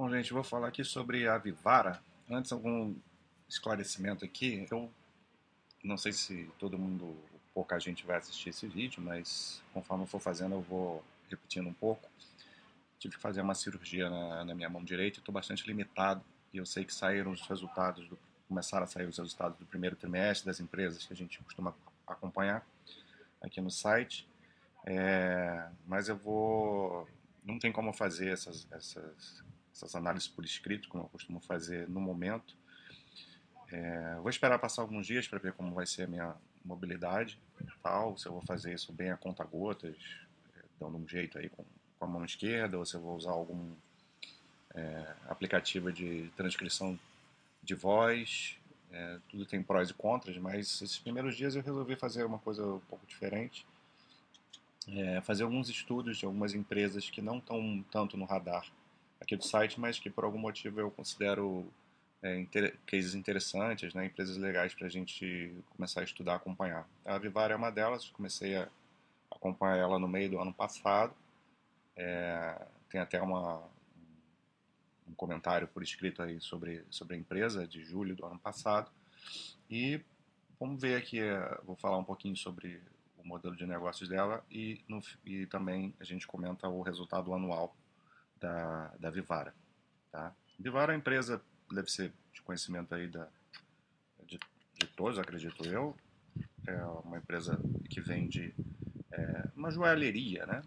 Bom, gente, vou falar aqui sobre a Vivara. Antes, algum esclarecimento aqui. Eu não sei se todo mundo, pouca gente vai assistir esse vídeo, mas conforme eu for fazendo, eu vou repetindo um pouco. Tive que fazer uma cirurgia na, na minha mão direita e estou bastante limitado. E eu sei que saíram os resultados, do, começaram a sair os resultados do primeiro trimestre das empresas que a gente costuma acompanhar aqui no site. É, mas eu vou. Não tem como fazer essas, essas essas análises por escrito, como eu costumo fazer no momento. É, vou esperar passar alguns dias para ver como vai ser a minha mobilidade, tal, se eu vou fazer isso bem a conta gotas, é, dando um jeito aí com, com a mão esquerda, ou se eu vou usar algum é, aplicativo de transcrição de voz. É, tudo tem prós e contras, mas esses primeiros dias eu resolvi fazer uma coisa um pouco diferente. É, fazer alguns estudos de algumas empresas que não estão tanto no radar aqui do site, mas que por algum motivo eu considero é, inter cases interessantes, né, empresas legais para a gente começar a estudar, acompanhar. A Vivar é uma delas, comecei a acompanhar ela no meio do ano passado. É, tem até uma, um comentário por escrito aí sobre, sobre a empresa de julho do ano passado. E vamos ver aqui, é, vou falar um pouquinho sobre o modelo de negócios dela e, no, e também a gente comenta o resultado anual da, da Vivara. Tá? Vivara é uma empresa, deve ser de conhecimento aí da, de, de todos, acredito eu. É uma empresa que vende é, uma joalheria, né?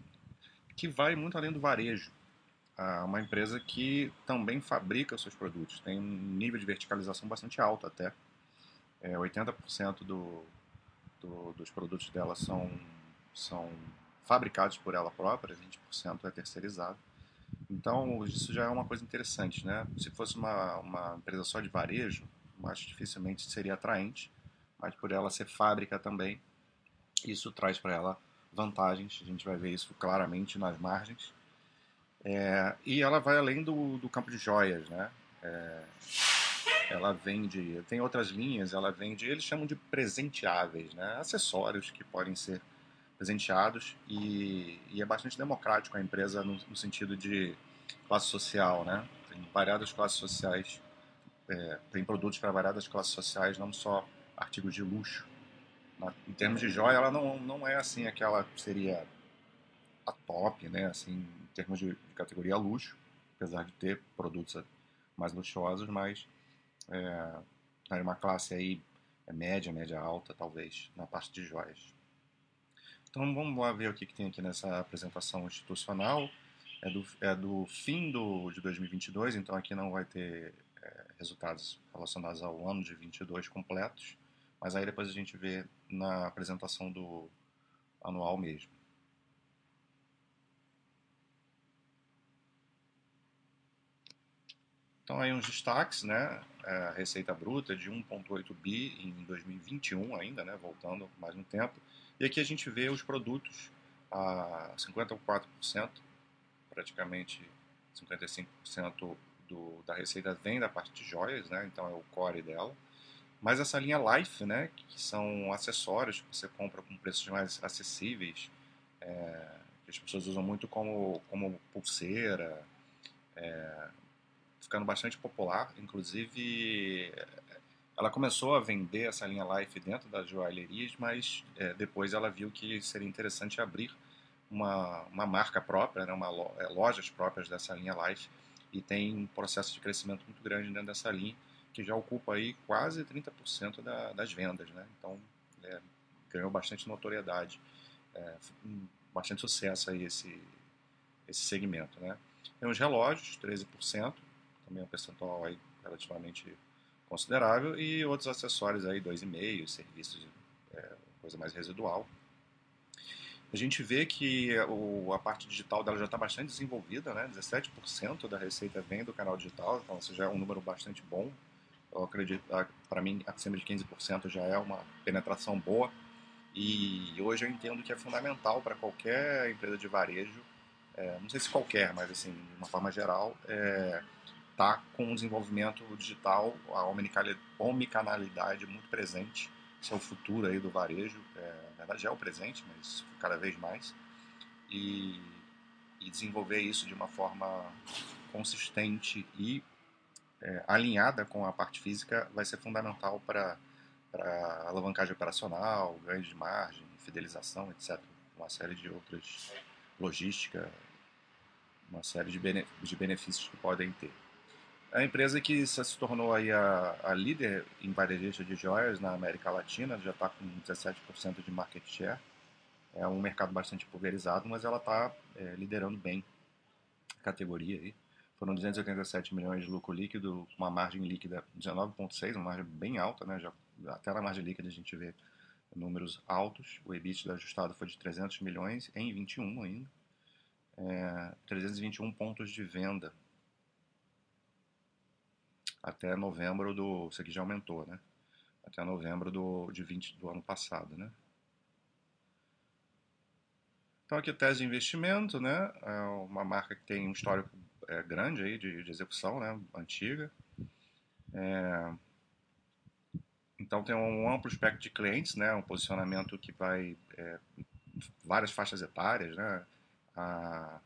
que vai muito além do varejo. É uma empresa que também fabrica seus produtos, tem um nível de verticalização bastante alto até. É, 80% do, do, dos produtos dela são, são fabricados por ela própria, 20% é terceirizado. Então, isso já é uma coisa interessante, né? Se fosse uma, uma empresa só de varejo, acho que dificilmente seria atraente, mas por ela ser fábrica também, isso traz para ela vantagens, a gente vai ver isso claramente nas margens. É, e ela vai além do, do campo de joias, né? É, ela vende, tem outras linhas, ela vende, eles chamam de presenteáveis, né? Acessórios que podem ser presenteados e, e é bastante democrático a empresa no, no, sentido de classe social, né? Tem variadas classes sociais, é, tem produtos para variadas classes sociais, não só artigos de luxo. Em termos de joia, ela não, não é assim aquela seria a top, né? Assim, em termos de, de categoria luxo, apesar de ter produtos mais luxuosos, mas é, é uma classe aí é média, média alta, talvez, na parte de joias. Então vamos lá ver o que, que tem aqui nessa apresentação institucional. É do, é do fim do, de 2022, então aqui não vai ter é, resultados relacionados ao ano de 22 completos, mas aí depois a gente vê na apresentação do anual mesmo. Então aí uns destaques, né? É, a receita bruta de 1.8 bi em 2021 ainda, né? Voltando mais um tempo. E aqui a gente vê os produtos a 54%, praticamente 55% do, da receita vem da parte de joias, né? então é o core dela. Mas essa linha Life, né, que são acessórios que você compra com preços mais acessíveis, é, que as pessoas usam muito como, como pulseira, é, ficando bastante popular. Inclusive, ela começou a vender essa linha Life dentro das joalherias, mas é, depois ela viu que seria interessante abrir uma, uma marca própria, né, uma é, lojas próprias dessa linha Life e tem um processo de crescimento muito grande dentro dessa linha que já ocupa aí quase 30% da, das vendas, né? Então é, ganhou bastante notoriedade, é, bastante sucesso aí esse esse segmento, né? Tem os relógios, 13%, também é um percentual aí relativamente considerável e outros acessórios aí 2,5, serviços, é, coisa mais residual. A gente vê que o, a parte digital dela já está bastante desenvolvida, né? 17% da receita vem do canal digital, então isso já é um número bastante bom. Eu acredito, para mim, acima de 15% já é uma penetração boa. E hoje eu entendo que é fundamental para qualquer empresa de varejo, é, não sei se qualquer, mas assim, de uma forma geral, é, está com o desenvolvimento digital, a omnicanalidade muito presente. Esse é o futuro aí do varejo. É, na verdade, é o presente, mas cada vez mais. E, e desenvolver isso de uma forma consistente e é, alinhada com a parte física vai ser fundamental para alavancagem operacional, ganho de margem, fidelização, etc. Uma série de outras logística, uma série de benefícios que podem ter. A empresa que se tornou aí a, a líder em varejo de joias na América Latina, já está com 17% de market share. É um mercado bastante pulverizado, mas ela está é, liderando bem a categoria. Aí. Foram 287 milhões de lucro líquido, uma margem líquida 19,6, uma margem bem alta, né? Já, até na margem líquida a gente vê números altos. O EBIT ajustado foi de 300 milhões em 21 ainda. É, 321 pontos de venda até novembro do. Isso aqui já aumentou, né? Até novembro do, de 20, do ano passado, né? Então aqui tese de investimento, né? É uma marca que tem um histórico é, grande aí de, de, execução, né? Antiga. É, então tem um amplo espectro de clientes, né? Um posicionamento que vai é, várias faixas etárias, né? A,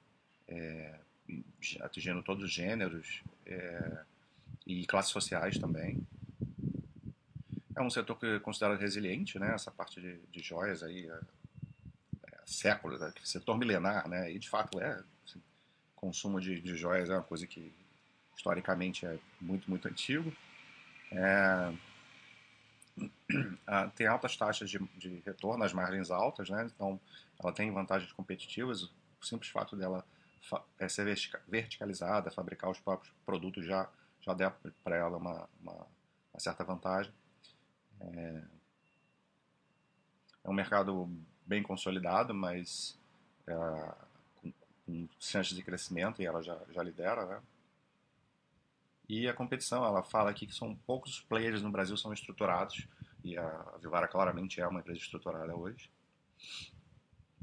é, atingindo todos os gêneros. E classes sociais também. É um setor que é considerado resiliente, né? Essa parte de, de joias aí, é, é, séculos, é, setor milenar, né? E de fato é. Assim, consumo de, de joias é uma coisa que historicamente é muito, muito antigo. É, tem altas taxas de, de, retorno, as margens altas, né? Então, ela tem vantagens competitivas. O simples fato dela é ser verticalizada, fabricar os próprios produtos já já der para ela uma, uma, uma, certa vantagem. É, é, um mercado bem consolidado, mas é, com, com chances de crescimento e ela já, já lidera, né? E a competição, ela fala aqui que são poucos players no Brasil são estruturados e a Vivara claramente é uma empresa estruturada hoje.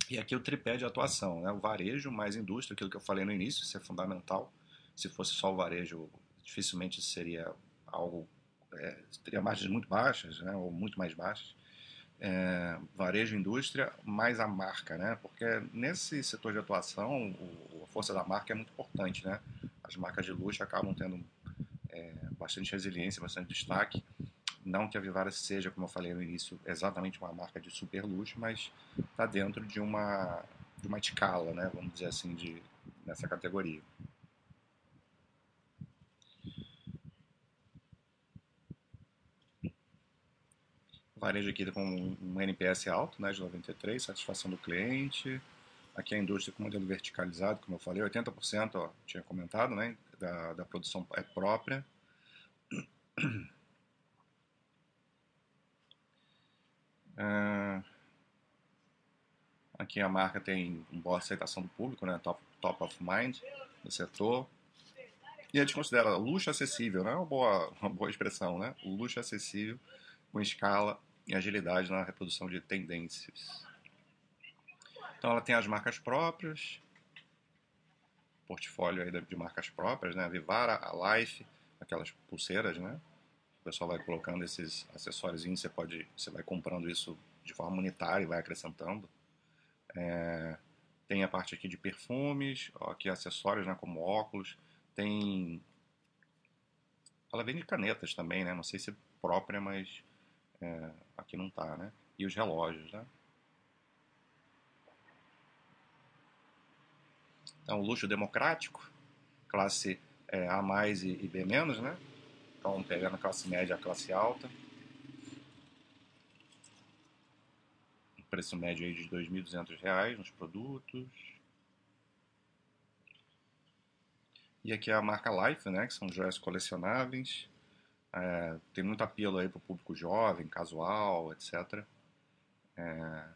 E aqui o tripé de atuação, né? o varejo mais indústria, aquilo que eu falei no início, isso é fundamental. Se fosse só o varejo, dificilmente seria algo é, teria margens muito baixas, né, ou muito mais baixas. É, varejo, indústria, mais a marca, né? Porque nesse setor de atuação, o, a força da marca é muito importante, né? As marcas de luxo acabam tendo é, bastante resiliência, bastante destaque. Não que a Vivara seja, como eu falei no início, exatamente uma marca de super luxo, mas está dentro de uma de uma escala, né? Vamos dizer assim, de nessa categoria. Varejo aqui com um NPS alto, né, de 93, satisfação do cliente. Aqui a indústria com modelo verticalizado, como eu falei, 80%, ó, tinha comentado, né, da, da produção é própria. Uh, aqui a marca tem boa aceitação do público, né, top, top of mind no setor. E a gente considera luxo acessível, né, uma boa, uma boa expressão, né, luxo acessível com escala e agilidade na reprodução de tendências. Então ela tem as marcas próprias, portfólio aí de marcas próprias, né? A Vivara, a Life, aquelas pulseiras, né? O pessoal vai colocando esses acessórios, você pode, você vai comprando isso de forma unitária e vai acrescentando. É, tem a parte aqui de perfumes, ó, aqui acessórios, né? Como óculos. Tem, ela vende canetas também, né? Não sei se é própria, mas é, aqui não está, né? E os relógios, né? Então, luxo democrático, classe é, A mais e, e B menos, né? Então, pegando a classe média a classe alta. Preço médio aí de R$ 2.200 nos produtos. E aqui é a marca Life, né? Que são joias colecionáveis. É, tem muito apelo aí para o público jovem, casual, etc. É,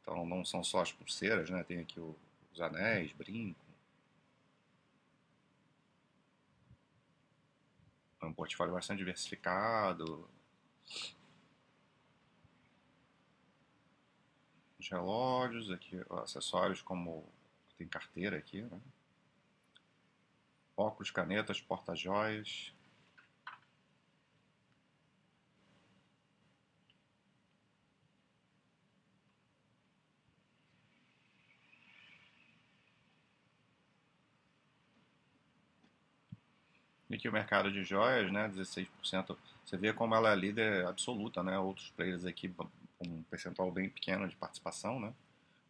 então não são só as pulseiras, né? Tem aqui os anéis, brinco. É um portfólio bastante diversificado. Os relógios, aqui acessórios como tem carteira aqui, né? óculos, canetas, porta-joias, E aqui o mercado de joias, né, 16%. Você vê como ela é líder absoluta, né? Outros players aqui com um percentual bem pequeno de participação, né?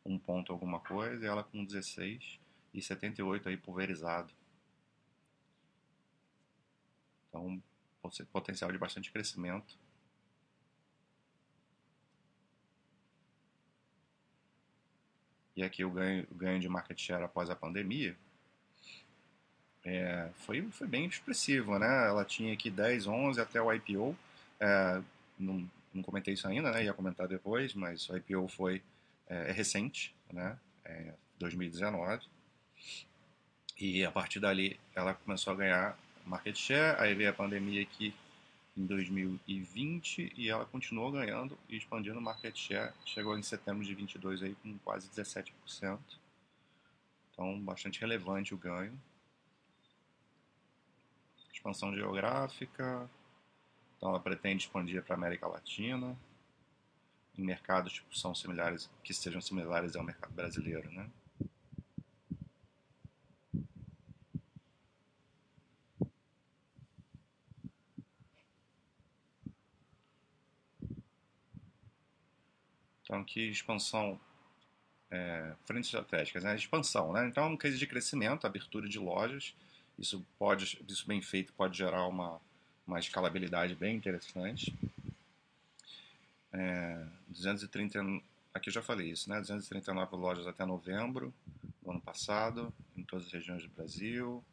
Um ponto alguma coisa, e ela com 16 e 78 aí pulverizado. Então, potencial de bastante crescimento. E aqui o ganho, o ganho de market share após a pandemia é, foi, foi bem expressivo, né? Ela tinha aqui 10, 11 até o IPO. É, não, não comentei isso ainda, né? Ia comentar depois, mas o IPO foi é, é recente, né? É 2019. E a partir dali ela começou a ganhar market share, aí veio a pandemia aqui em 2020 e ela continuou ganhando e expandindo market share. Chegou em setembro de 22 aí com quase 17%. Então, bastante relevante o ganho. Expansão geográfica. Então, ela pretende expandir para a América Latina em mercados tipo, são similares, que sejam similares ao mercado brasileiro, né? Então, que expansão, é, frentes estratégicas, né? expansão, né? Então, é um case de crescimento, abertura de lojas, isso pode, isso bem feito pode gerar uma, uma escalabilidade bem interessante. É, 230, aqui eu já falei isso, né? 239 lojas até novembro do ano passado, em todas as regiões do Brasil.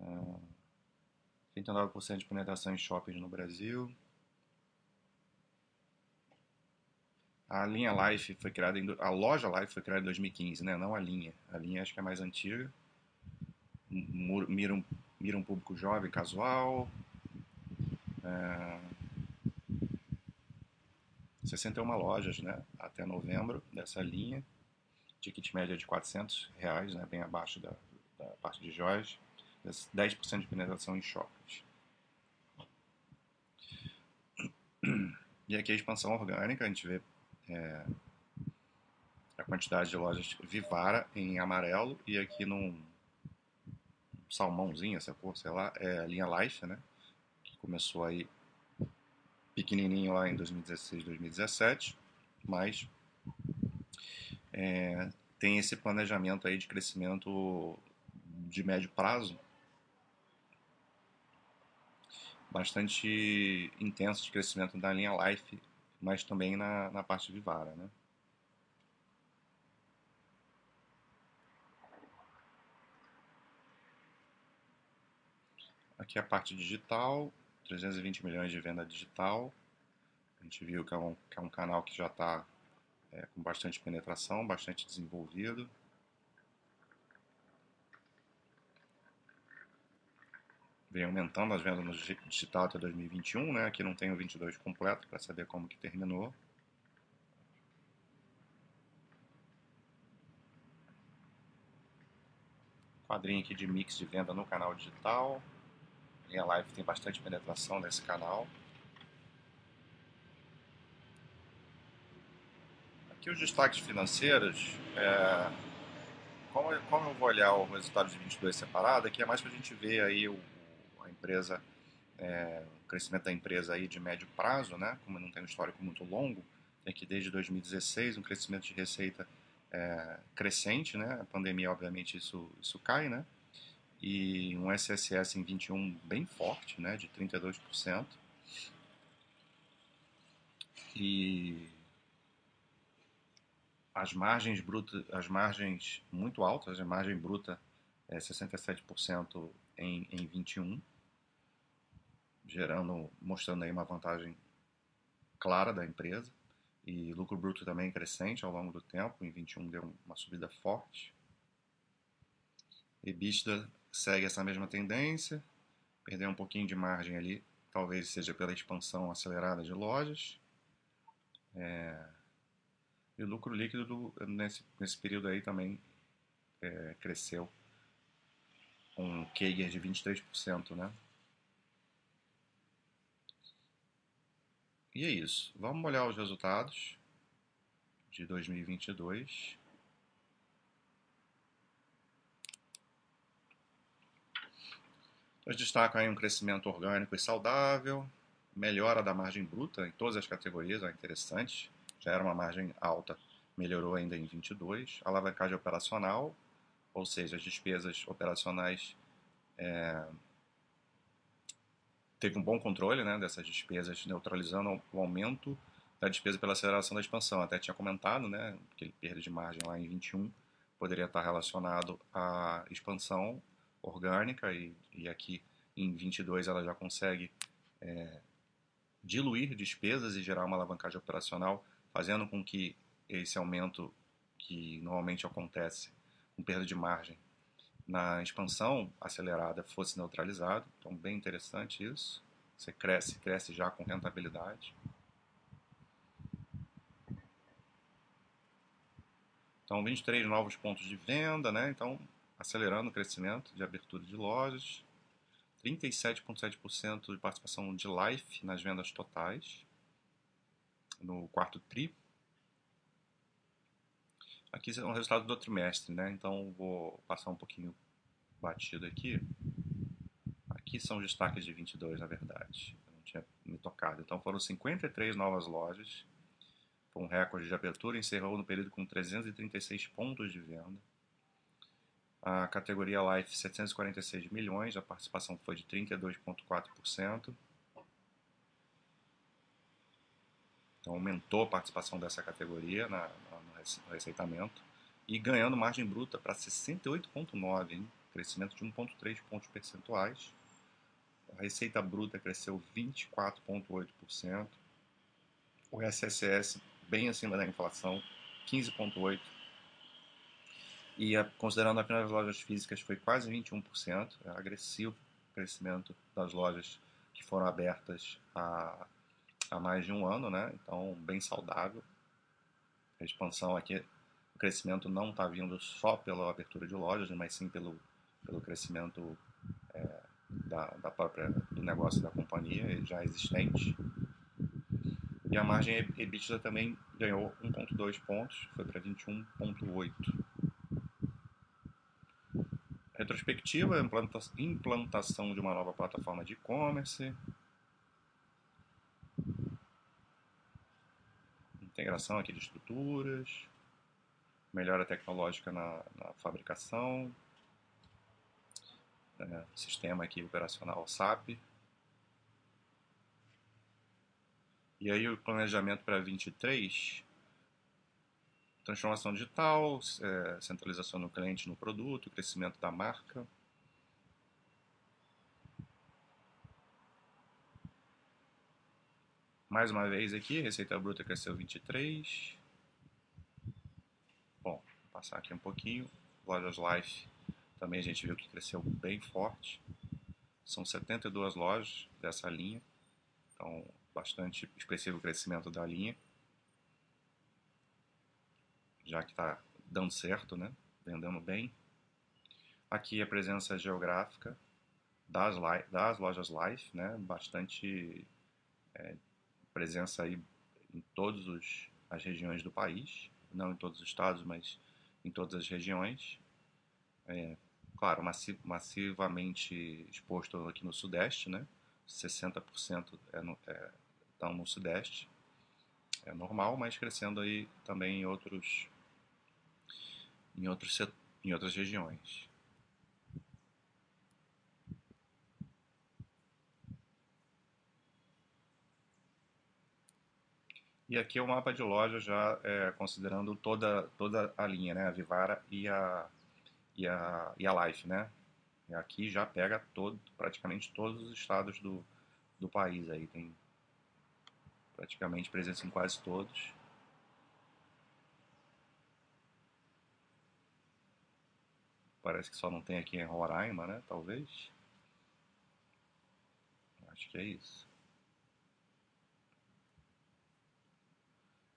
É, 39% de penetração em shoppings no Brasil. A linha Life foi criada em, a loja Life foi criada em 2015, né? Não a linha. A linha acho que é mais antiga. Mira um, mira um público jovem, casual. É, 61 lojas, né? Até novembro dessa linha. Ticket média de 400 reais, né? Bem abaixo da, da parte de joias. 10% de penetração em shoppings. E aqui a expansão orgânica, a gente vê é, a quantidade de lojas Vivara em amarelo e aqui num salmãozinho, essa cor, sei lá, é a linha Life, né? Que começou aí pequenininho lá em 2016, 2017, mas é, tem esse planejamento aí de crescimento de médio prazo bastante intenso de crescimento da linha Life mas também na, na parte de vara. Né? Aqui a parte digital, 320 milhões de venda digital. A gente viu que é um, que é um canal que já está é, com bastante penetração, bastante desenvolvido. vem aumentando as vendas no digital até 2021, né? Aqui não tem o 22 completo para saber como que terminou. Quadrinho aqui de mix de venda no canal digital. E a live tem bastante penetração nesse canal. Aqui os destaques financeiros. É... Como, como eu vou olhar o resultado de 22 separado, aqui é mais para a gente ver aí o empresa, é, o crescimento da empresa aí de médio prazo, né, como não tem um histórico muito longo, tem que desde 2016 um crescimento de receita é, crescente, né, a pandemia obviamente isso, isso cai, né, e um SSS em 21 bem forte, né, de 32%. E as margens brutas, as margens muito altas, a margem bruta é 67% em, em 21 gerando, mostrando aí uma vantagem clara da empresa. E lucro bruto também crescente ao longo do tempo, em 21 deu uma subida forte. EBITDA segue essa mesma tendência, perdeu um pouquinho de margem ali, talvez seja pela expansão acelerada de lojas. É... E o lucro líquido nesse, nesse período aí também é, cresceu um CAGR de 23%, né? E é isso. Vamos olhar os resultados de 2022. Eu destaco aí um crescimento orgânico e saudável, melhora da margem bruta em todas as categorias, é interessante. Já era uma margem alta, melhorou ainda em 22. Alavancagem operacional, ou seja, as despesas operacionais é, teve um bom controle né, dessas despesas, neutralizando o aumento da despesa pela aceleração da expansão. Até tinha comentado, né, que ele perda de margem lá em 21 poderia estar relacionado à expansão orgânica e, e aqui em 22 ela já consegue é, diluir despesas e gerar uma alavancagem operacional, fazendo com que esse aumento que normalmente acontece com perda de margem na expansão acelerada fosse neutralizado. Então, bem interessante isso. Você cresce, cresce já com rentabilidade. Então, 23 novos pontos de venda, né? Então, acelerando o crescimento de abertura de lojas. 37,7% de participação de Life nas vendas totais no quarto TRI. Aqui é um resultado do trimestre, né? Então vou passar um pouquinho batido aqui. Aqui são os destaques de 22, na verdade. Eu não tinha me tocado. Então foram 53 novas lojas. Foi um recorde de abertura. Encerrou no período com 336 pontos de venda. A categoria Life, 746 milhões. A participação foi de 32,4%. Então aumentou a participação dessa categoria na, na, no receitamento e ganhando margem bruta para 68,9, crescimento de 1,3 pontos percentuais. A receita bruta cresceu 24,8%. O SSS bem acima da inflação, 15,8%. E considerando apenas as lojas físicas, foi quase 21%. É agressivo o crescimento das lojas que foram abertas a há mais de um ano, né? Então, bem saudável. A expansão aqui, o crescimento não está vindo só pela abertura de lojas, mas sim pelo, pelo crescimento é, da, da própria, do negócio da companhia já existente. E a margem EBITDA também ganhou 1,2 pontos, foi para 21,8. Retrospectiva, implantação de uma nova plataforma de e-commerce, integração aqui de estruturas, melhora tecnológica na, na fabricação, né, sistema aqui operacional SAP. E aí o planejamento para 23, transformação digital, é, centralização no cliente no produto, crescimento da marca. Mais uma vez aqui, receita bruta cresceu 23. Bom, vou passar aqui um pouquinho. Lojas Life também a gente viu que cresceu bem forte. São 72 lojas dessa linha. Então, bastante expressivo o crescimento da linha. Já que está dando certo, né? Vendendo bem. Aqui a presença geográfica das, das lojas Life, né? Bastante é, presença aí em todas as regiões do país, não em todos os estados, mas em todas as regiões. É, claro, massivamente exposto aqui no Sudeste, né? 60% é no, é, estão no Sudeste. É normal, mas crescendo aí também em outros em outros em outras regiões. E aqui é o mapa de loja já é, considerando toda, toda a linha, né? A Vivara e a, e a, e a Life, né? E aqui já pega todo, praticamente todos os estados do, do país aí. Tem praticamente presença em quase todos. Parece que só não tem aqui em Roraima, né? Talvez. Acho que é isso.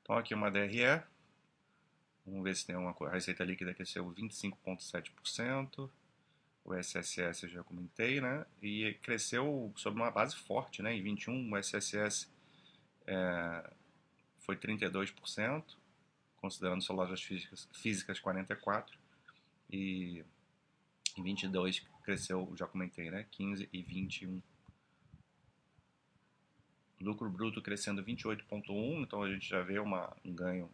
Então aqui uma DRE. Vamos ver se tem uma a receita líquida cresceu 25,7%. O SSS eu já comentei, né? E cresceu sob uma base forte, né? Em 21 o SSS é, foi 32%, considerando só lojas físicas, físicas 44%. E Em 22 cresceu, já comentei, né? 15 e 21. Lucro bruto crescendo 28,1, então a gente já vê uma, um ganho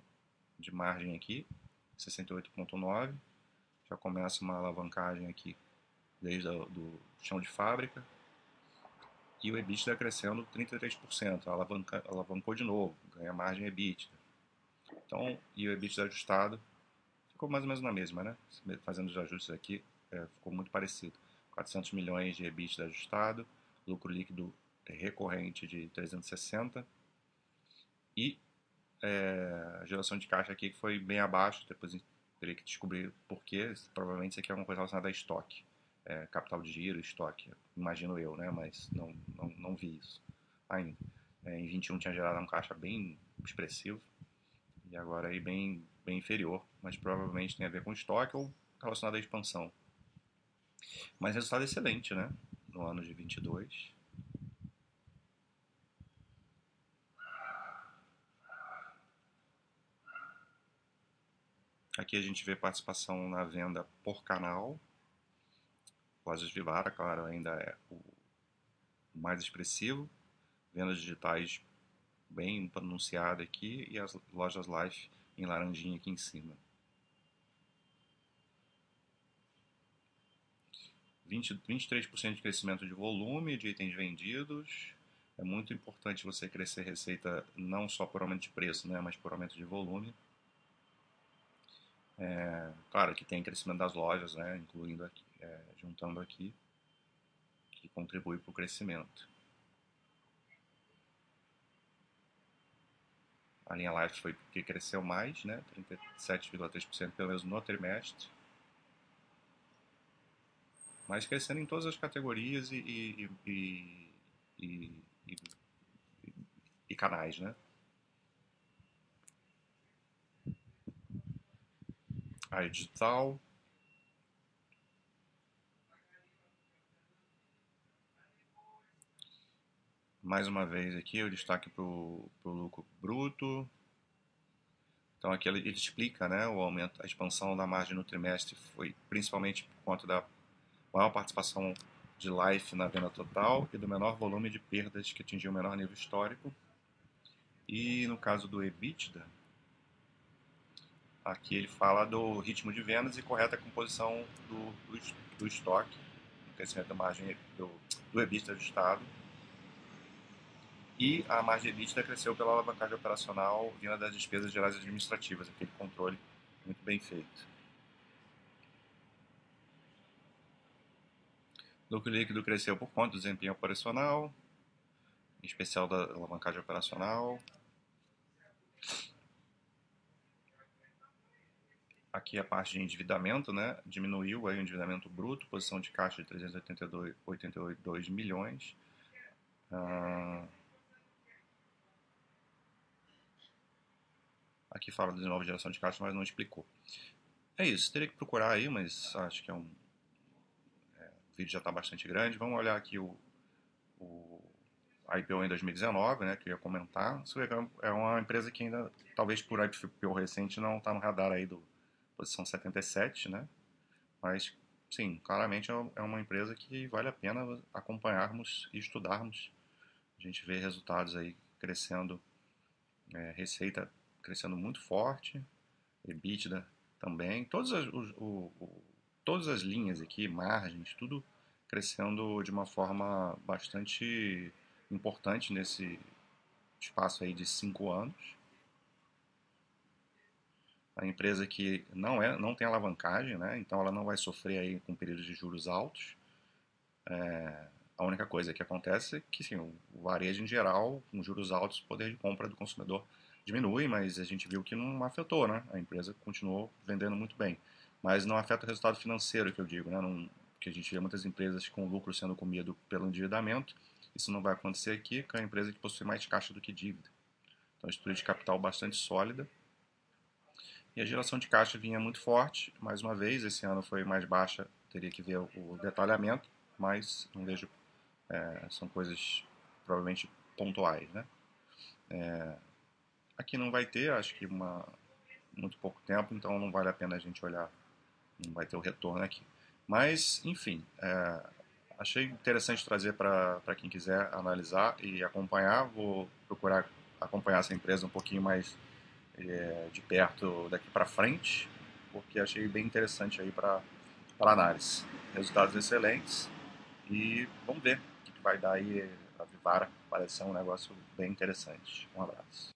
de margem aqui, 68,9. Já começa uma alavancagem aqui desde o do chão de fábrica. E o EBITDA crescendo 33%, alavanca, alavancou de novo, ganha margem EBITDA. Então, e o EBITDA ajustado ficou mais ou menos na mesma, né? Fazendo os ajustes aqui, é, ficou muito parecido. 400 milhões de EBITDA ajustado, lucro líquido recorrente de 360 e é, a geração de caixa aqui que foi bem abaixo, depois teria que descobrir porquê, provavelmente isso aqui é uma coisa relacionada a estoque, é, capital de giro, estoque, imagino eu, né, mas não, não, não vi isso ainda. É, em 21 tinha gerado um caixa bem expressivo e agora aí bem, bem inferior, mas provavelmente tem a ver com estoque ou relacionado à expansão. Mas resultado excelente, né, no ano de 22. Aqui a gente vê participação na venda por canal. Lojas Vivara, claro, ainda é o mais expressivo. Vendas digitais bem pronunciada aqui e as lojas Life em laranjinha aqui em cima. 20, 23% de crescimento de volume de itens vendidos. É muito importante você crescer receita não só por aumento de preço, né, mas por aumento de volume. É, claro que tem crescimento das lojas, né, incluindo aqui, é, juntando aqui, que contribui para o crescimento. A linha Life foi que cresceu mais, né, 37,3% pelo menos no trimestre. Mas crescendo em todas as categorias e, e, e, e, canais, né? a digital. Mais uma vez aqui o destaque para o lucro bruto. Então aqui ele, ele, explica né, o aumento, a expansão da margem no trimestre foi principalmente por conta da maior participação de Life na venda total e do menor volume de perdas que atingiu o menor nível histórico. E no caso do EBITDA, Aqui ele fala do ritmo de vendas e correta composição do, do, do estoque, crescimento da margem do, do EBITDA ajustado. E a margem EBITDA cresceu pela alavancagem operacional vinda das despesas gerais administrativas, aquele controle muito bem feito. Lucro líquido cresceu por conta do desempenho operacional, em especial da alavancagem operacional. aqui a parte de endividamento, né, diminuiu aí o endividamento bruto, posição de caixa de 382 milhões. Ah, aqui fala de nova geração de caixa, mas não explicou. É isso, teria que procurar aí, mas acho que é um é, o vídeo já está bastante grande. Vamos olhar aqui o, o IPO em 2019, né, que eu ia comentar. Isso é uma empresa que ainda, talvez por IPO recente, não está no radar aí do, posição 77, né? Mas, sim, claramente é, é uma empresa que vale a pena acompanharmos e estudarmos. A gente vê resultados aí crescendo, é, receita crescendo muito forte, EBITDA também, todas as, o, o, todas as linhas aqui, margens, tudo crescendo de uma forma bastante importante nesse espaço aí de cinco anos a empresa que não é não tem alavancagem, né? então ela não vai sofrer aí com períodos de juros altos. É, a única coisa que acontece é que sim, o varejo em geral, com juros altos, o poder de compra do consumidor diminui, mas a gente viu que não afetou, né? A empresa continuou vendendo muito bem, mas não afeta o resultado financeiro, que eu digo, né? Não, que a gente vê muitas empresas com lucro sendo comido pelo endividamento. Isso não vai acontecer aqui, que é uma empresa que possui mais caixa do que dívida. Então, a estrutura de capital bastante sólida e a geração de caixa vinha muito forte, mais uma vez, esse ano foi mais baixa, teria que ver o detalhamento, mas não vejo, é, são coisas provavelmente pontuais. Né? É, aqui não vai ter, acho que uma, muito pouco tempo, então não vale a pena a gente olhar, não vai ter o retorno aqui. Mas, enfim, é, achei interessante trazer para quem quiser analisar e acompanhar. Vou procurar acompanhar essa empresa um pouquinho mais é, de perto daqui para frente, porque achei bem interessante aí para análise. Resultados excelentes e vamos ver o que vai dar aí a Vivara. Parece ser um negócio bem interessante. Um abraço.